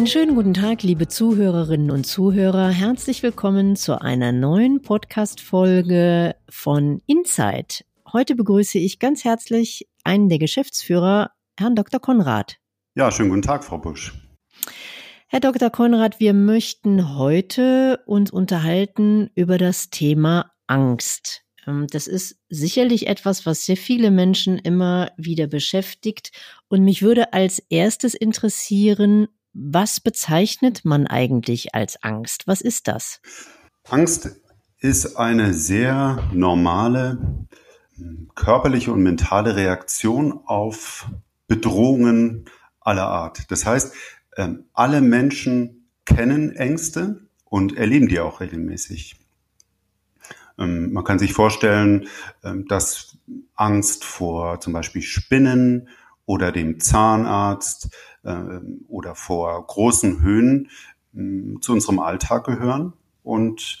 Einen schönen guten Tag, liebe Zuhörerinnen und Zuhörer. Herzlich willkommen zu einer neuen Podcast-Folge von Insight. Heute begrüße ich ganz herzlich einen der Geschäftsführer, Herrn Dr. Konrad. Ja, schönen guten Tag, Frau Busch. Herr Dr. Konrad, wir möchten heute uns unterhalten über das Thema Angst. Ähm, das ist sicherlich etwas, was sehr viele Menschen immer wieder beschäftigt. Und mich würde als erstes interessieren, was bezeichnet man eigentlich als Angst? Was ist das? Angst ist eine sehr normale körperliche und mentale Reaktion auf Bedrohungen aller Art. Das heißt, ähm, alle Menschen kennen Ängste und erleben die auch regelmäßig. Ähm, man kann sich vorstellen, ähm, dass Angst vor zum Beispiel Spinnen oder dem Zahnarzt oder vor großen Höhen zu unserem Alltag gehören und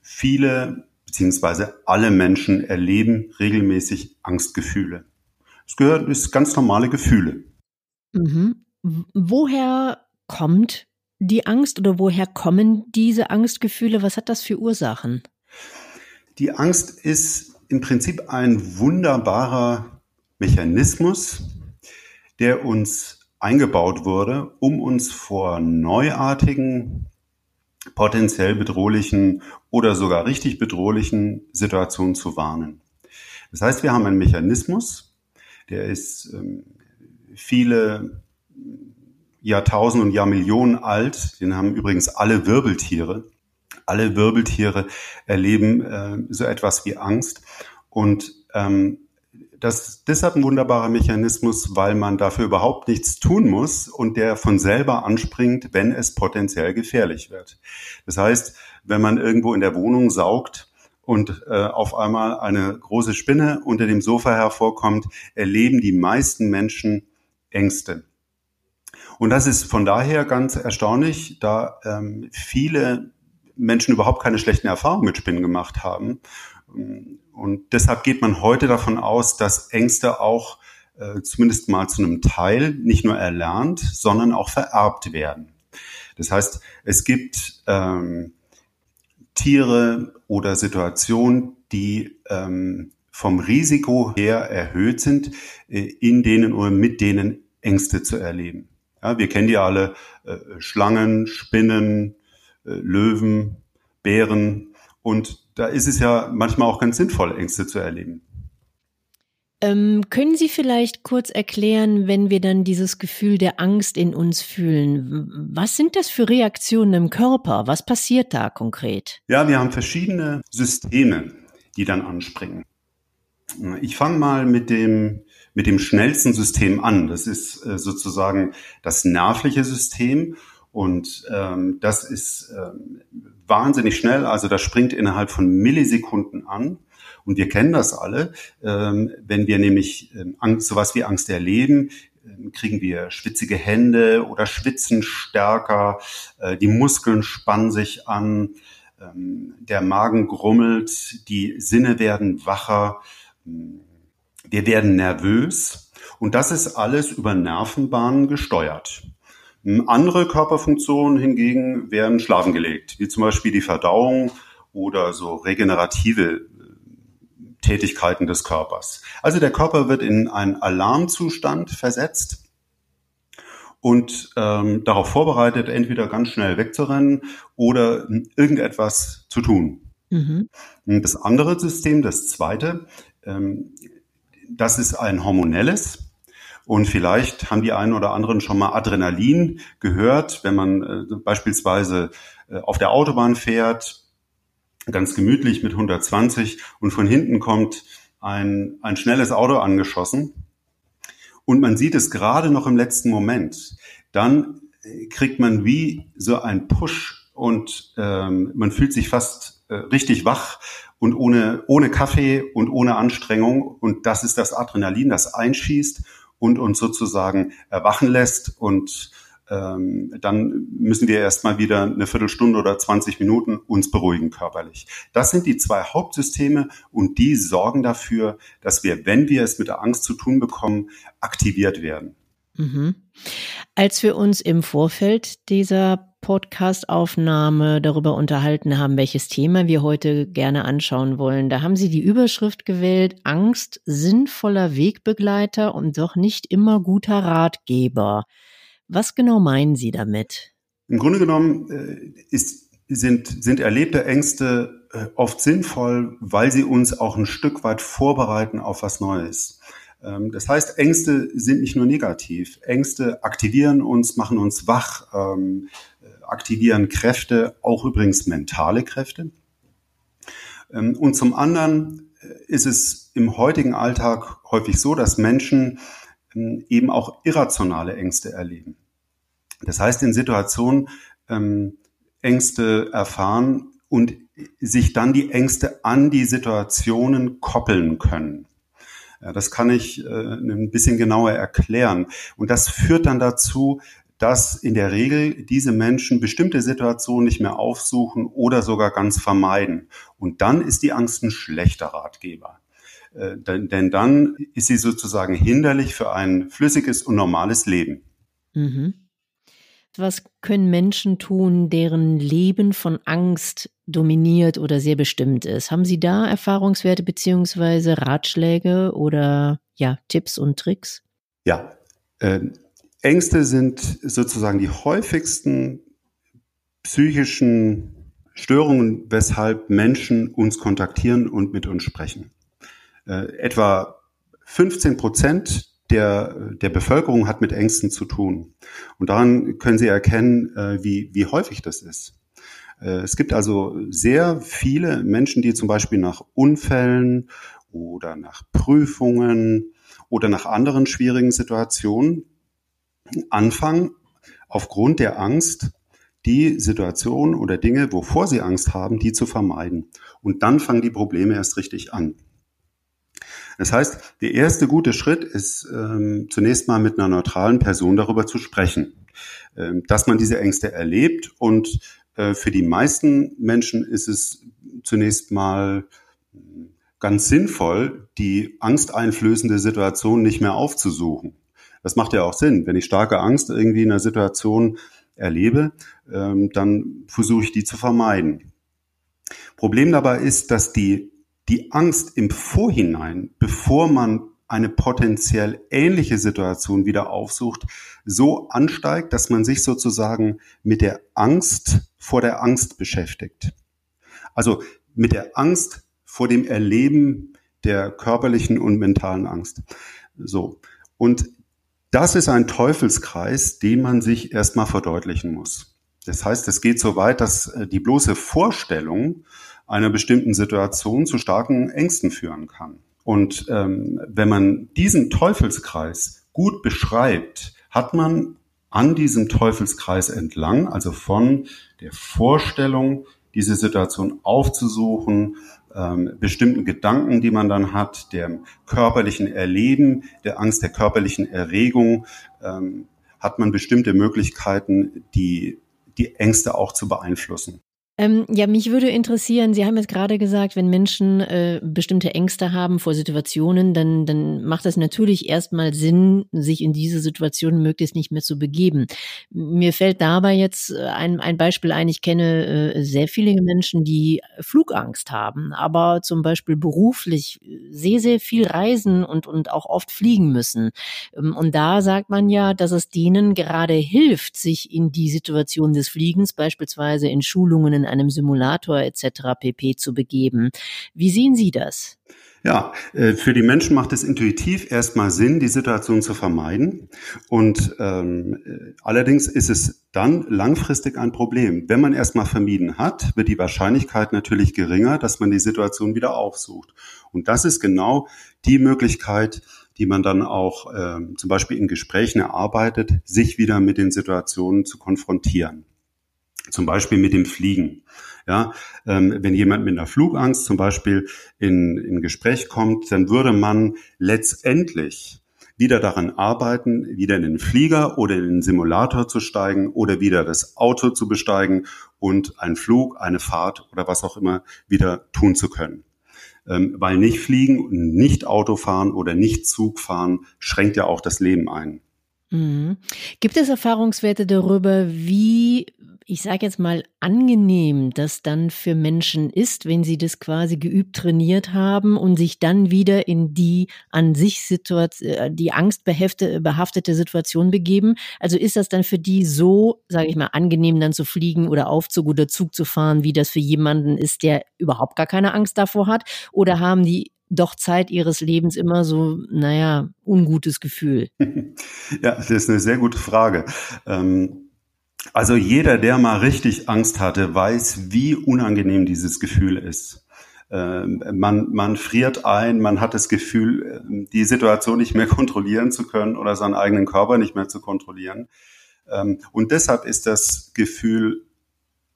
viele beziehungsweise alle Menschen erleben regelmäßig Angstgefühle. Es gehört, ist ganz normale Gefühle. Mhm. Woher kommt die Angst oder woher kommen diese Angstgefühle? Was hat das für Ursachen? Die Angst ist im Prinzip ein wunderbarer Mechanismus, der uns eingebaut wurde, um uns vor neuartigen, potenziell bedrohlichen oder sogar richtig bedrohlichen Situationen zu warnen. Das heißt, wir haben einen Mechanismus, der ist ähm, viele Jahrtausende und Jahrmillionen alt. Den haben übrigens alle Wirbeltiere. Alle Wirbeltiere erleben äh, so etwas wie Angst. Und ähm, das ist deshalb ein wunderbarer Mechanismus, weil man dafür überhaupt nichts tun muss und der von selber anspringt, wenn es potenziell gefährlich wird. Das heißt, wenn man irgendwo in der Wohnung saugt, und äh, auf einmal eine große Spinne unter dem Sofa hervorkommt, erleben die meisten Menschen Ängste. Und das ist von daher ganz erstaunlich, da ähm, viele Menschen überhaupt keine schlechten Erfahrungen mit Spinnen gemacht haben. Und deshalb geht man heute davon aus, dass Ängste auch äh, zumindest mal zu einem Teil nicht nur erlernt, sondern auch vererbt werden. Das heißt, es gibt ähm, Tiere oder Situationen, die ähm, vom Risiko her erhöht sind, äh, in denen oder mit denen Ängste zu erleben. Ja, wir kennen die alle, äh, Schlangen, Spinnen, äh, Löwen, Bären. Und da ist es ja manchmal auch ganz sinnvoll, Ängste zu erleben. Ähm, können Sie vielleicht kurz erklären, wenn wir dann dieses Gefühl der Angst in uns fühlen, was sind das für Reaktionen im Körper? Was passiert da konkret? Ja, wir haben verschiedene Systeme, die dann anspringen. Ich fange mal mit dem mit dem schnellsten System an. Das ist äh, sozusagen das nervliche System und ähm, das ist ähm, wahnsinnig schnell. Also das springt innerhalb von Millisekunden an. Und wir kennen das alle. Ähm, wenn wir nämlich ähm, Angst, sowas wie Angst erleben, ähm, kriegen wir schwitzige Hände oder schwitzen stärker. Äh, die Muskeln spannen sich an. Ähm, der Magen grummelt. Die Sinne werden wacher. Wir werden nervös und das ist alles über Nervenbahnen gesteuert. Hm, andere Körperfunktionen hingegen werden schlafen gelegt, wie zum Beispiel die Verdauung oder so regenerative äh, Tätigkeiten des Körpers. Also der Körper wird in einen Alarmzustand versetzt und ähm, darauf vorbereitet, entweder ganz schnell wegzurennen oder irgendetwas zu tun. Mhm. Das andere System, das zweite, ähm, das ist ein hormonelles. Und vielleicht haben die einen oder anderen schon mal Adrenalin gehört, wenn man äh, beispielsweise äh, auf der Autobahn fährt, ganz gemütlich mit 120 und von hinten kommt ein, ein schnelles Auto angeschossen und man sieht es gerade noch im letzten Moment. Dann äh, kriegt man wie so ein Push und ähm, man fühlt sich fast äh, richtig wach und ohne, ohne Kaffee und ohne Anstrengung. Und das ist das Adrenalin, das einschießt und uns sozusagen erwachen lässt. Und ähm, dann müssen wir erstmal wieder eine Viertelstunde oder 20 Minuten uns beruhigen körperlich. Das sind die zwei Hauptsysteme und die sorgen dafür, dass wir, wenn wir es mit der Angst zu tun bekommen, aktiviert werden. Mhm. Als wir uns im Vorfeld dieser Podcast-Aufnahme darüber unterhalten haben, welches Thema wir heute gerne anschauen wollen, da haben Sie die Überschrift gewählt, Angst, sinnvoller Wegbegleiter und doch nicht immer guter Ratgeber. Was genau meinen Sie damit? Im Grunde genommen äh, ist, sind, sind erlebte Ängste äh, oft sinnvoll, weil sie uns auch ein Stück weit vorbereiten auf was Neues. Ähm, das heißt, Ängste sind nicht nur negativ. Ängste aktivieren uns, machen uns wach, ähm, aktivieren Kräfte, auch übrigens mentale Kräfte. Ähm, und zum anderen äh, ist es im heutigen Alltag häufig so, dass Menschen ähm, eben auch irrationale Ängste erleben. Das heißt, in Situationen ähm, Ängste erfahren und sich dann die Ängste an die Situationen koppeln können. Das kann ich äh, ein bisschen genauer erklären. Und das führt dann dazu, dass in der Regel diese Menschen bestimmte Situationen nicht mehr aufsuchen oder sogar ganz vermeiden. Und dann ist die Angst ein schlechter Ratgeber. Äh, denn, denn dann ist sie sozusagen hinderlich für ein flüssiges und normales Leben. Mhm. Was können Menschen tun, deren Leben von Angst dominiert oder sehr bestimmt ist? Haben Sie da Erfahrungswerte beziehungsweise Ratschläge oder ja, Tipps und Tricks? Ja, äh, Ängste sind sozusagen die häufigsten psychischen Störungen, weshalb Menschen uns kontaktieren und mit uns sprechen. Äh, etwa 15 Prozent der, der Bevölkerung hat mit Ängsten zu tun. Und daran können Sie erkennen, äh, wie, wie häufig das ist. Äh, es gibt also sehr viele Menschen, die zum Beispiel nach Unfällen oder nach Prüfungen oder nach anderen schwierigen Situationen anfangen, aufgrund der Angst die Situation oder Dinge, wovor sie Angst haben, die zu vermeiden. Und dann fangen die Probleme erst richtig an. Das heißt, der erste gute Schritt ist ähm, zunächst mal mit einer neutralen Person darüber zu sprechen, ähm, dass man diese Ängste erlebt. Und äh, für die meisten Menschen ist es zunächst mal hm, ganz sinnvoll, die angsteinflößende Situation nicht mehr aufzusuchen. Das macht ja auch Sinn. Wenn ich starke Angst irgendwie in einer Situation erlebe, ähm, dann versuche ich die zu vermeiden. Problem dabei ist, dass die die Angst im Vorhinein, bevor man eine potenziell ähnliche Situation wieder aufsucht, so ansteigt, dass man sich sozusagen mit der Angst vor der Angst beschäftigt. Also mit der Angst vor dem Erleben der körperlichen und mentalen Angst. So. Und das ist ein Teufelskreis, den man sich erstmal verdeutlichen muss. Das heißt, es geht so weit, dass äh, die bloße Vorstellung einer bestimmten Situation zu starken Ängsten führen kann. Und ähm, wenn man diesen Teufelskreis gut beschreibt, hat man an diesem Teufelskreis entlang, also von der Vorstellung, diese Situation aufzusuchen, ähm, bestimmten Gedanken, die man dann hat, dem körperlichen Erleben, der Angst der körperlichen Erregung, ähm, hat man bestimmte Möglichkeiten, die, die Ängste auch zu beeinflussen. Ähm, ja, mich würde interessieren, Sie haben jetzt gerade gesagt, wenn Menschen äh, bestimmte Ängste haben vor Situationen, dann, dann macht es natürlich erstmal Sinn, sich in diese Situation möglichst nicht mehr zu begeben. Mir fällt dabei jetzt äh, ein, ein Beispiel ein, ich kenne äh, sehr viele Menschen, die Flugangst haben, aber zum Beispiel beruflich sehr, sehr viel reisen und, und auch oft fliegen müssen. Ähm, und da sagt man ja, dass es denen gerade hilft, sich in die Situation des Fliegens, beispielsweise in Schulungen, in einem Simulator etc. pp. zu begeben. Wie sehen Sie das? Ja, äh, für die Menschen macht es intuitiv erstmal Sinn, die Situation zu vermeiden. Und ähm, äh, allerdings ist es dann langfristig ein Problem. Wenn man erstmal vermieden hat, wird die Wahrscheinlichkeit natürlich geringer, dass man die Situation wieder aufsucht. Und das ist genau die Möglichkeit, die man dann auch äh, zum Beispiel in Gesprächen erarbeitet, sich wieder mit den Situationen zu konfrontieren. Zum Beispiel mit dem Fliegen. Ja, ähm, wenn jemand mit einer Flugangst zum Beispiel in, in Gespräch kommt, dann würde man letztendlich wieder daran arbeiten, wieder in den Flieger oder in den Simulator zu steigen oder wieder das Auto zu besteigen und einen Flug, eine Fahrt oder was auch immer wieder tun zu können. Ähm, weil nicht fliegen, nicht Auto fahren oder nicht Zug fahren schränkt ja auch das Leben ein. Mhm. Gibt es Erfahrungswerte darüber, wie ich sage jetzt mal, angenehm das dann für Menschen ist, wenn sie das quasi geübt trainiert haben und sich dann wieder in die an sich Situation, äh, die angstbehaftete Situation begeben. Also ist das dann für die so, sage ich mal, angenehm dann zu fliegen oder Aufzug oder Zug zu fahren, wie das für jemanden ist, der überhaupt gar keine Angst davor hat? Oder haben die doch Zeit ihres Lebens immer so, naja, ungutes Gefühl? Ja, das ist eine sehr gute Frage. Ähm also jeder, der mal richtig Angst hatte, weiß, wie unangenehm dieses Gefühl ist. Ähm, man, man friert ein, man hat das Gefühl, ähm, die Situation nicht mehr kontrollieren zu können oder seinen eigenen Körper nicht mehr zu kontrollieren. Ähm, und deshalb ist das Gefühl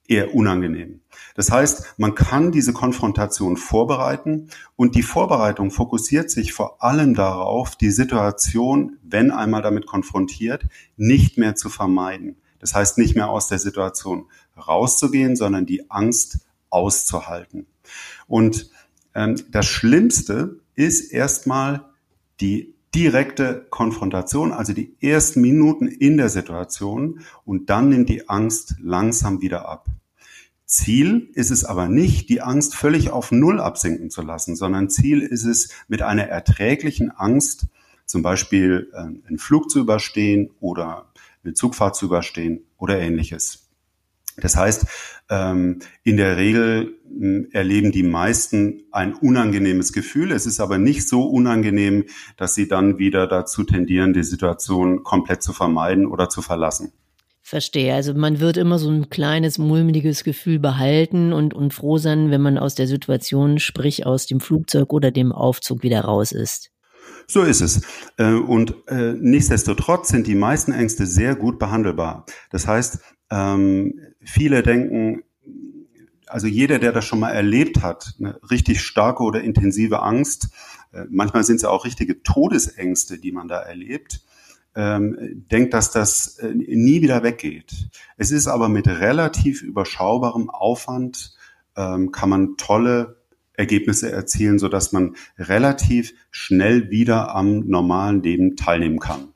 eher unangenehm. Das heißt, man kann diese Konfrontation vorbereiten und die Vorbereitung fokussiert sich vor allem darauf, die Situation, wenn einmal damit konfrontiert, nicht mehr zu vermeiden. Das heißt, nicht mehr aus der Situation rauszugehen, sondern die Angst auszuhalten. Und ähm, das Schlimmste ist erstmal die direkte Konfrontation, also die ersten Minuten in der Situation und dann nimmt die Angst langsam wieder ab. Ziel ist es aber nicht, die Angst völlig auf Null absinken zu lassen, sondern Ziel ist es, mit einer erträglichen Angst zum Beispiel äh, einen Flug zu überstehen oder eine Zugfahrt zu überstehen oder ähnliches. Das heißt, ähm, in der Regel hm, erleben die meisten ein unangenehmes Gefühl. Es ist aber nicht so unangenehm, dass sie dann wieder dazu tendieren, die Situation komplett zu vermeiden oder zu verlassen. Verstehe. Also man wird immer so ein kleines mulmiges Gefühl behalten und, und froh sein, wenn man aus der Situation, sprich aus dem Flugzeug oder dem Aufzug wieder raus ist. So ist es. Äh, und äh, nichtsdestotrotz sind die meisten Ängste sehr gut behandelbar. Das heißt, ähm, viele denken, also jeder, der das schon mal erlebt hat, eine richtig starke oder intensive Angst, äh, manchmal sind es ja auch richtige Todesängste, die man da erlebt, ähm, denkt, dass das nie wieder weggeht. Es ist aber mit relativ überschaubarem Aufwand, ähm, kann man tolle Ergebnisse erzielen, so dass man relativ schnell wieder am normalen Leben teilnehmen kann.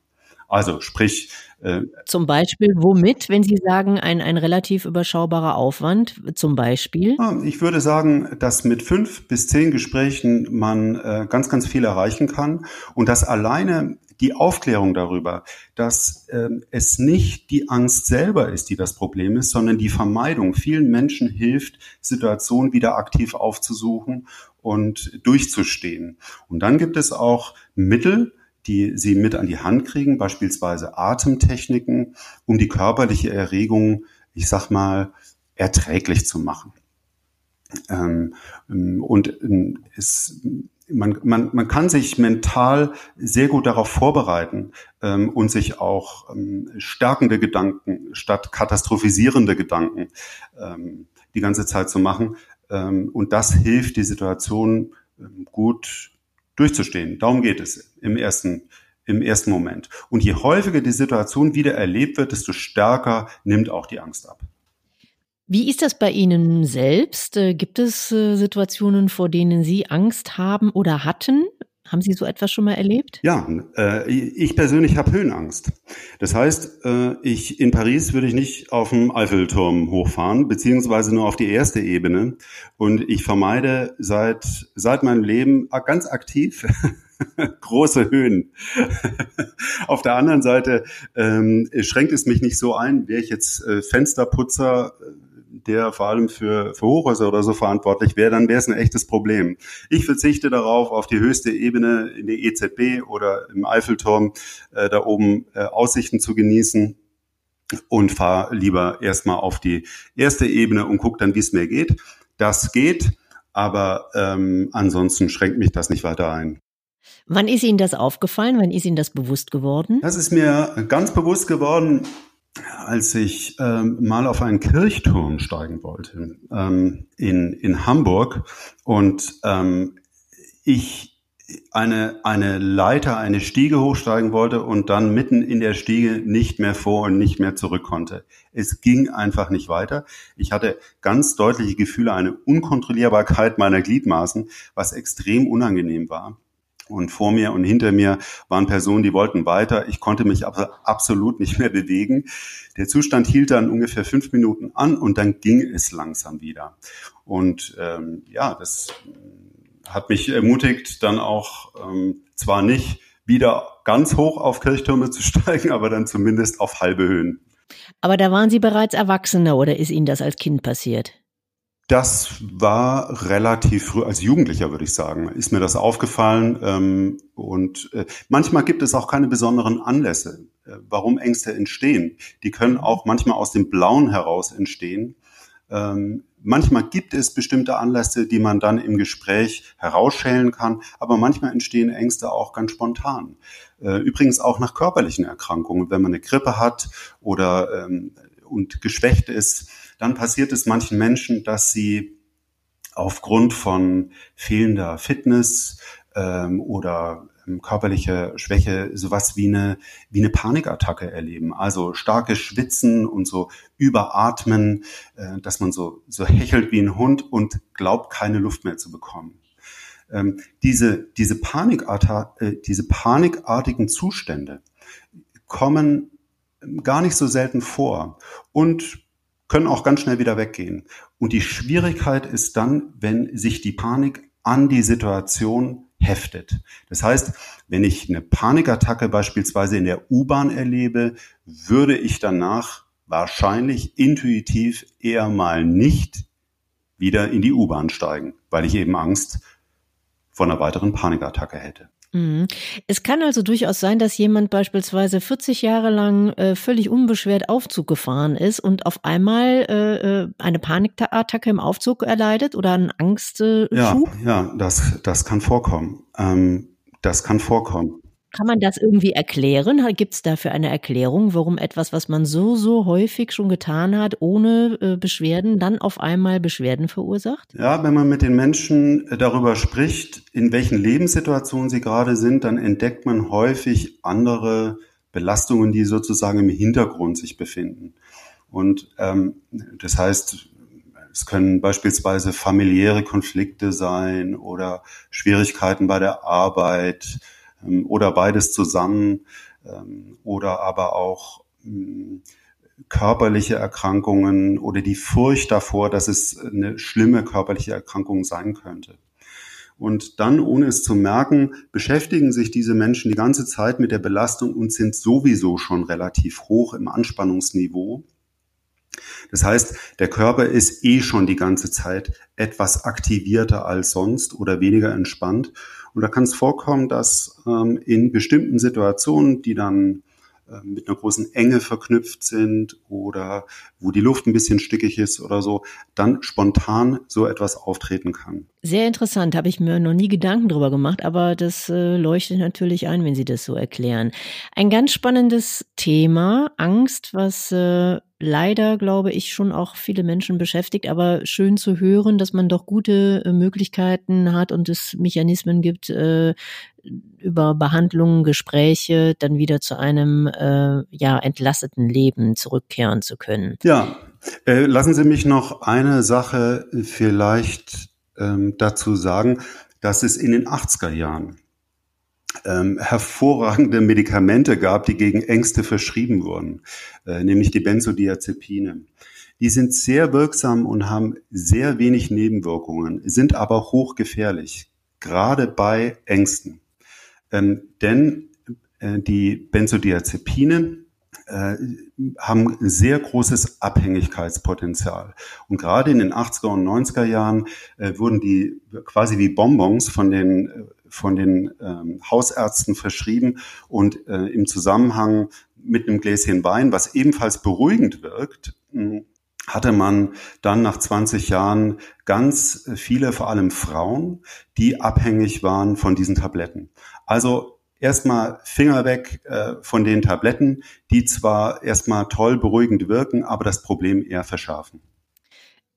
Also sprich. Äh, zum Beispiel womit, wenn Sie sagen, ein, ein relativ überschaubarer Aufwand, zum Beispiel? Ich würde sagen, dass mit fünf bis zehn Gesprächen man äh, ganz, ganz viel erreichen kann und dass alleine die Aufklärung darüber, dass ähm, es nicht die Angst selber ist, die das Problem ist, sondern die Vermeidung. Vielen Menschen hilft, Situationen wieder aktiv aufzusuchen und durchzustehen. Und dann gibt es auch Mittel, die sie mit an die Hand kriegen, beispielsweise Atemtechniken, um die körperliche Erregung, ich sag mal, erträglich zu machen. Ähm, und ähm, es man, man, man kann sich mental sehr gut darauf vorbereiten ähm, und sich auch ähm, stärkende Gedanken statt katastrophisierende Gedanken ähm, die ganze Zeit zu machen. Ähm, und das hilft, die Situation ähm, gut durchzustehen. Darum geht es im ersten, im ersten Moment. Und je häufiger die Situation wieder erlebt wird, desto stärker nimmt auch die Angst ab. Wie ist das bei Ihnen selbst? Äh, gibt es äh, Situationen, vor denen Sie Angst haben oder hatten? Haben Sie so etwas schon mal erlebt? Ja, äh, ich persönlich habe Höhenangst. Das heißt, ich in Paris würde ich nicht auf dem Eiffelturm hochfahren, beziehungsweise nur auf die erste Ebene. Und ich vermeide seit seit meinem Leben ganz aktiv große Höhen. auf der anderen Seite ähm, schränkt es mich nicht so ein, wäre ich jetzt äh, Fensterputzer der vor allem für, für Hochhäuser oder so verantwortlich wäre, dann wäre es ein echtes Problem. Ich verzichte darauf, auf die höchste Ebene in der EZB oder im Eiffelturm äh, da oben äh, Aussichten zu genießen und fahre lieber erstmal auf die erste Ebene und gucke dann, wie es mir geht. Das geht, aber ähm, ansonsten schränkt mich das nicht weiter ein. Wann ist Ihnen das aufgefallen? Wann ist Ihnen das bewusst geworden? Das ist mir ganz bewusst geworden als ich ähm, mal auf einen Kirchturm steigen wollte ähm, in, in Hamburg und ähm, ich eine, eine Leiter, eine Stiege hochsteigen wollte und dann mitten in der Stiege nicht mehr vor und nicht mehr zurück konnte. Es ging einfach nicht weiter. Ich hatte ganz deutliche Gefühle, eine Unkontrollierbarkeit meiner Gliedmaßen, was extrem unangenehm war. Und vor mir und hinter mir waren Personen, die wollten weiter. Ich konnte mich aber absolut nicht mehr bewegen. Der Zustand hielt dann ungefähr fünf Minuten an und dann ging es langsam wieder. Und ähm, ja, das hat mich ermutigt, dann auch ähm, zwar nicht wieder ganz hoch auf Kirchtürme zu steigen, aber dann zumindest auf halbe Höhen. Aber da waren Sie bereits Erwachsener oder ist Ihnen das als Kind passiert? Das war relativ früh, als Jugendlicher würde ich sagen, ist mir das aufgefallen. Ähm, und äh, manchmal gibt es auch keine besonderen Anlässe, äh, warum Ängste entstehen. Die können auch manchmal aus dem Blauen heraus entstehen. Ähm, manchmal gibt es bestimmte Anlässe, die man dann im Gespräch herausschälen kann, aber manchmal entstehen Ängste auch ganz spontan. Äh, übrigens auch nach körperlichen Erkrankungen, wenn man eine Grippe hat oder ähm, und geschwächt ist dann passiert es manchen Menschen, dass sie aufgrund von fehlender Fitness ähm, oder ähm, körperliche Schwäche sowas wie eine, wie eine Panikattacke erleben. Also starke Schwitzen und so überatmen, äh, dass man so, so hechelt wie ein Hund und glaubt, keine Luft mehr zu bekommen. Ähm, diese, diese, Panikart, äh, diese panikartigen Zustände kommen gar nicht so selten vor. Und können auch ganz schnell wieder weggehen. Und die Schwierigkeit ist dann, wenn sich die Panik an die Situation heftet. Das heißt, wenn ich eine Panikattacke beispielsweise in der U-Bahn erlebe, würde ich danach wahrscheinlich intuitiv eher mal nicht wieder in die U-Bahn steigen, weil ich eben Angst vor einer weiteren Panikattacke hätte. Mhm. Es kann also durchaus sein, dass jemand beispielsweise 40 Jahre lang äh, völlig unbeschwert Aufzug gefahren ist und auf einmal äh, äh eine Panikattacke im Aufzug erleidet oder einen Angstschub. ja, ja, das, das kann vorkommen. Ähm, das kann vorkommen. Kann man das irgendwie erklären? Gibt es dafür eine Erklärung, warum etwas, was man so, so häufig schon getan hat, ohne äh, Beschwerden, dann auf einmal Beschwerden verursacht? Ja, wenn man mit den Menschen äh, darüber spricht, in welchen Lebenssituationen sie gerade sind, dann entdeckt man häufig andere Belastungen, die sozusagen im Hintergrund sich befinden. Und ähm, das heißt, es können beispielsweise familiäre Konflikte sein oder Schwierigkeiten bei der Arbeit, ähm, oder beides zusammen ähm, oder aber auch hm, körperliche Erkrankungen oder die Furcht davor, dass es eine schlimme körperliche Erkrankung sein könnte. Und dann, ohne es zu merken, beschäftigen sich diese Menschen die ganze Zeit mit der Belastung und sind sowieso schon relativ hoch im Anspannungsniveau. Das heißt, der Körper ist eh schon die ganze Zeit etwas aktivierter als sonst oder weniger entspannt. Und da kann es vorkommen, dass ähm, in bestimmten Situationen, die dann äh, mit einer großen Enge verknüpft sind oder wo die Luft ein bisschen stickig ist oder so, dann spontan so etwas auftreten kann. Sehr interessant, habe ich mir noch nie Gedanken drüber gemacht, aber das äh, leuchtet natürlich ein, wenn Sie das so erklären. Ein ganz spannendes Thema, Angst, was äh, leider, glaube ich, schon auch viele Menschen beschäftigt, aber schön zu hören, dass man doch gute äh, Möglichkeiten hat und es Mechanismen gibt, äh, über Behandlungen, Gespräche dann wieder zu einem äh, ja entlasteten Leben zurückkehren zu können. Ja, äh, lassen Sie mich noch eine Sache vielleicht ähm, dazu sagen, dass es in den 80er Jahren ähm, hervorragende Medikamente gab, die gegen Ängste verschrieben wurden, äh, nämlich die Benzodiazepine. Die sind sehr wirksam und haben sehr wenig Nebenwirkungen, sind aber hochgefährlich, gerade bei Ängsten. Ähm, denn äh, die Benzodiazepine äh, haben sehr großes Abhängigkeitspotenzial. Und gerade in den 80er und 90er Jahren äh, wurden die quasi wie Bonbons von den äh, von den ähm, Hausärzten verschrieben und äh, im Zusammenhang mit einem Gläschen Wein, was ebenfalls beruhigend wirkt, hm, hatte man dann nach 20 Jahren ganz viele, vor allem Frauen, die abhängig waren von diesen Tabletten. Also erstmal Finger weg äh, von den Tabletten, die zwar erstmal toll beruhigend wirken, aber das Problem eher verschärfen.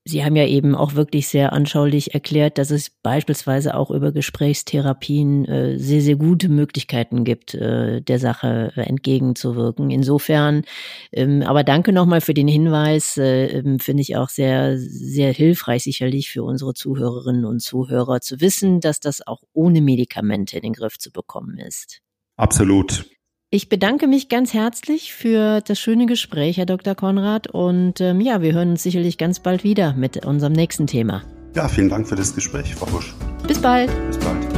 Sie haben ja eben auch wirklich sehr anschaulich erklärt, dass es beispielsweise auch über Gesprächstherapien äh, sehr, sehr gute Möglichkeiten gibt, äh, der Sache entgegenzuwirken. Insofern, ähm, aber danke nochmal für den Hinweis, äh, ähm, finde ich auch sehr, sehr hilfreich sicherlich für unsere Zuhörerinnen und Zuhörer zu wissen, dass das auch ohne Medikamente in den Griff zu bekommen ist. Absolut. Ich bedanke mich ganz herzlich für das schöne Gespräch, Herr Dr. Konrad. Und ähm, ja, wir hören uns sicherlich ganz bald wieder mit unserem nächsten Thema. Ja, vielen Dank für das Gespräch, Frau Busch. Bis bald. Bis bald.